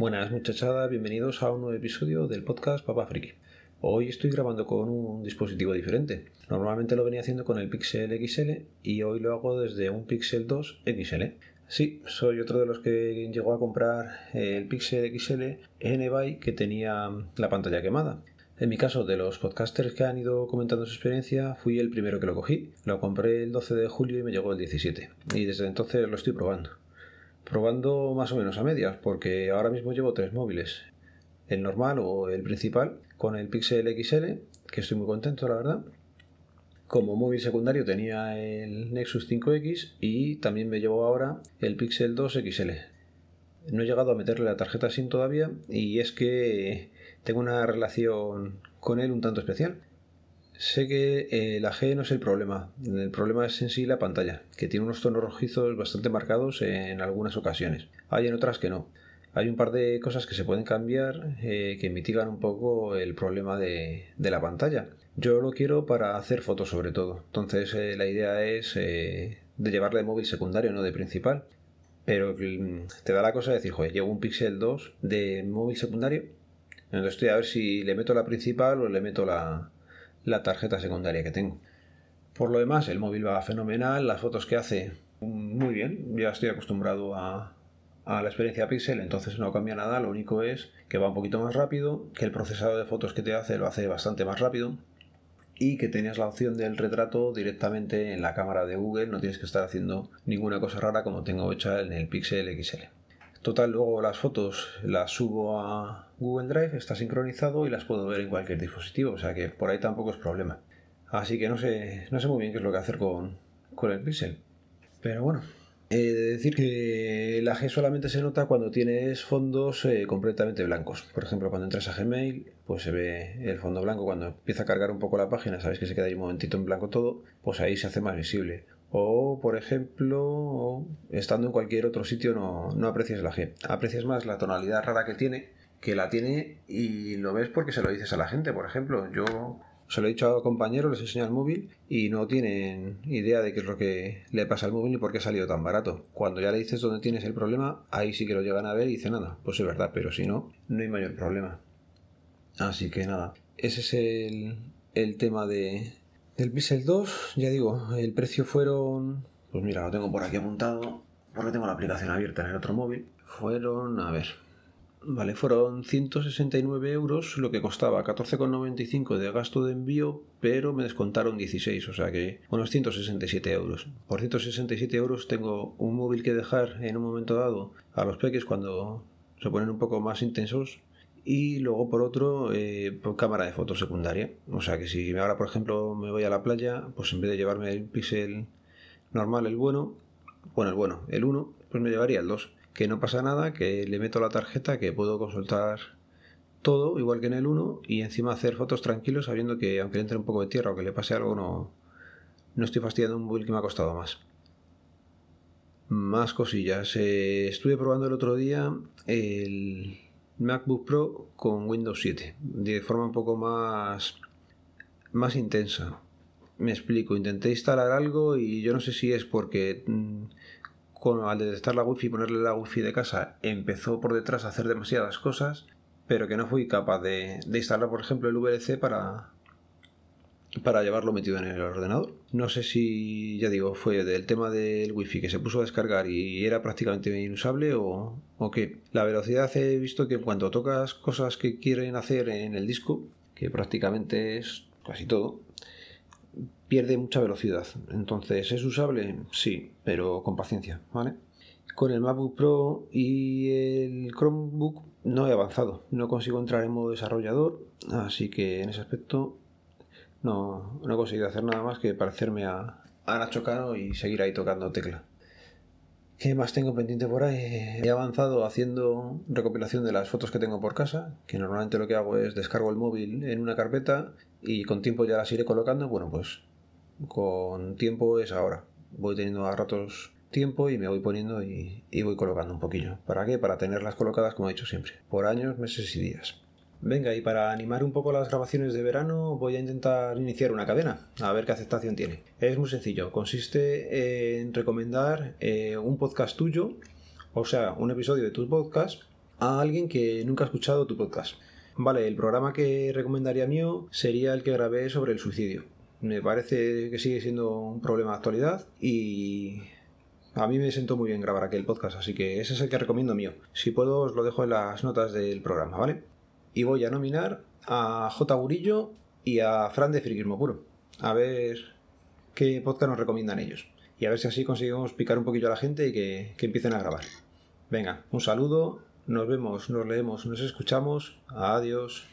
Buenas muchachada, bienvenidos a un nuevo episodio del podcast Papa Friki. Hoy estoy grabando con un dispositivo diferente. Normalmente lo venía haciendo con el Pixel XL y hoy lo hago desde un Pixel 2 XL. Sí, soy otro de los que llegó a comprar el Pixel XL en eBay que tenía la pantalla quemada. En mi caso, de los podcasters que han ido comentando su experiencia, fui el primero que lo cogí. Lo compré el 12 de julio y me llegó el 17. Y desde entonces lo estoy probando probando más o menos a medias, porque ahora mismo llevo tres móviles, el normal o el principal, con el Pixel XL, que estoy muy contento, la verdad. Como móvil secundario tenía el Nexus 5X y también me llevo ahora el Pixel 2 XL. No he llegado a meterle la tarjeta SIM todavía y es que tengo una relación con él un tanto especial. Sé que eh, la G no es el problema, el problema es en sí la pantalla, que tiene unos tonos rojizos bastante marcados en algunas ocasiones. Hay en otras que no. Hay un par de cosas que se pueden cambiar eh, que mitigan un poco el problema de, la pantalla. Yo lo quiero para hacer fotos sobre todo. Entonces eh, la idea es de llevarle de móvil secundario, no de principal. Pero mm, te da la cosa de decir, joder, llevo un Pixel 2 de móvil secundario. Entonces estoy a ver si le meto la principal o le meto la, la tarjeta secundaria que tengo. Por lo demás, el móvil va fenomenal, las fotos que hace muy bien, ya estoy acostumbrado a, a la experiencia Pixel, entonces no cambia nada, lo único es que va un poquito más rápido, que el procesador de fotos que te hace lo hace bastante más rápido y que tienes la opción del retrato directamente en la cámara de Google, no tienes que estar haciendo ninguna cosa rara como tengo hecha en el Pixel XL. Total, luego las fotos las subo a Google Drive, está sincronizado y las puedo ver en cualquier dispositivo, o sea que por ahí tampoco es problema. Así que no sé, no sé muy bien qué es lo que hacer con, el Pixel. Pero bueno, he de decir que la G solamente se nota cuando tienes fondos eh, completamente blancos. Por ejemplo, cuando entras a Gmail, pues se ve el fondo blanco. Cuando empieza a cargar un poco la página, sabes que se queda ahí un momentito en blanco todo, pues ahí se hace más visible. O, por ejemplo, estando en cualquier otro sitio no, no aprecias la G. Aprecias más la tonalidad rara que tiene, que la tiene y lo ves porque se lo dices a la gente. Por ejemplo, yo se lo he dicho a compañeros, les enseño el móvil y no tienen idea de qué es lo que le pasa al móvil ni por qué ha salido tan barato. Cuando ya le dices dónde tienes el problema, ahí sí que lo llegan a ver y dicen nada, pues es verdad, pero si no, no hay mayor problema. Así que nada, ese es el, el tema de, del Pixel 2, ya digo, el precio fueron. Pues mira, lo tengo por aquí apuntado, porque tengo la aplicación abierta en el otro móvil. Fueron, a ver. Vale, fueron 169 euros, lo que costaba 14,95 de gasto de envío, pero me descontaron 16, o sea que unos 167 euros. Por 167 euros tengo un móvil que dejar en un momento dado a los peques cuando se ponen un poco más intensos y luego por otro eh, cámara de fotos secundaria. O sea que si ahora por ejemplo me voy a la playa, pues en vez de llevarme el pixel normal, el bueno, bueno, el bueno, el 1, pues me llevaría el 2. Que no pasa nada, que le meto la tarjeta, que puedo consultar todo, igual que en el 1, y encima hacer fotos tranquilos sabiendo que aunque entre un poco de tierra o que le pase algo, no, no estoy fastidiando un móvil que me ha costado más. Más cosillas. Eh, estuve probando el otro día el MacBook Pro con Windows 7 de forma un poco más más intensa. Me explico, intenté instalar algo y yo no sé si es porque mm, con, al detectar la wifi y ponerle la wifi de casa empezó por detrás a hacer demasiadas cosas, pero que no fui capaz de, de instalar, por ejemplo, el VLC para, para llevarlo metido en el ordenador. No sé si, ya digo, fue del tema del wifi que se puso a descargar y era prácticamente inusable o, o qué. La velocidad he visto que cuando tocas cosas que quieren hacer en el disco, que prácticamente es casi todo, pierde mucha velocidad. Entonces, ¿es usable? Sí, pero con paciencia, ¿vale? Con el MacBook Pro y el Chromebook no he avanzado. No consigo entrar en modo desarrollador, así que en ese aspecto no, no he conseguido hacer nada más que parecerme a, a Nacho y seguir ahí tocando tecla. ¿Qué más tengo pendiente por ahí? He avanzado haciendo recopilación de las fotos que tengo por casa, que normalmente lo que hago es descargo el móvil en una carpeta y con tiempo ya las iré colocando. Bueno, pues con tiempo es ahora. Voy teniendo a ratos tiempo y me voy poniendo y, y voy colocando un poquillo. ¿Para qué? Para tenerlas colocadas como he dicho siempre, por años, meses y días. Venga, y para animar un poco las grabaciones de verano voy a intentar iniciar una cadena, a ver qué aceptación tiene. Es muy sencillo, consiste en recomendar eh, un podcast tuyo, o sea, un episodio de tu podcast, a alguien que nunca ha escuchado tu podcast. Vale, el programa que recomendaría mío sería el que grabé sobre el suicidio. Me parece que sigue siendo un problema de actualidad y a mí me sentó muy bien grabar aquel podcast, así que ese es el que recomiendo mío. Si puedo, os lo dejo en las notas del programa, ¿vale? Y voy a nominar a J. Burillo y a Fran de Friquismo Puro. A ver qué podcast nos recomiendan ellos. Y a ver si así conseguimos picar un poquillo a la gente y que, que empiecen a grabar. Venga, un saludo, nos vemos, nos leemos, nos escuchamos. Adiós.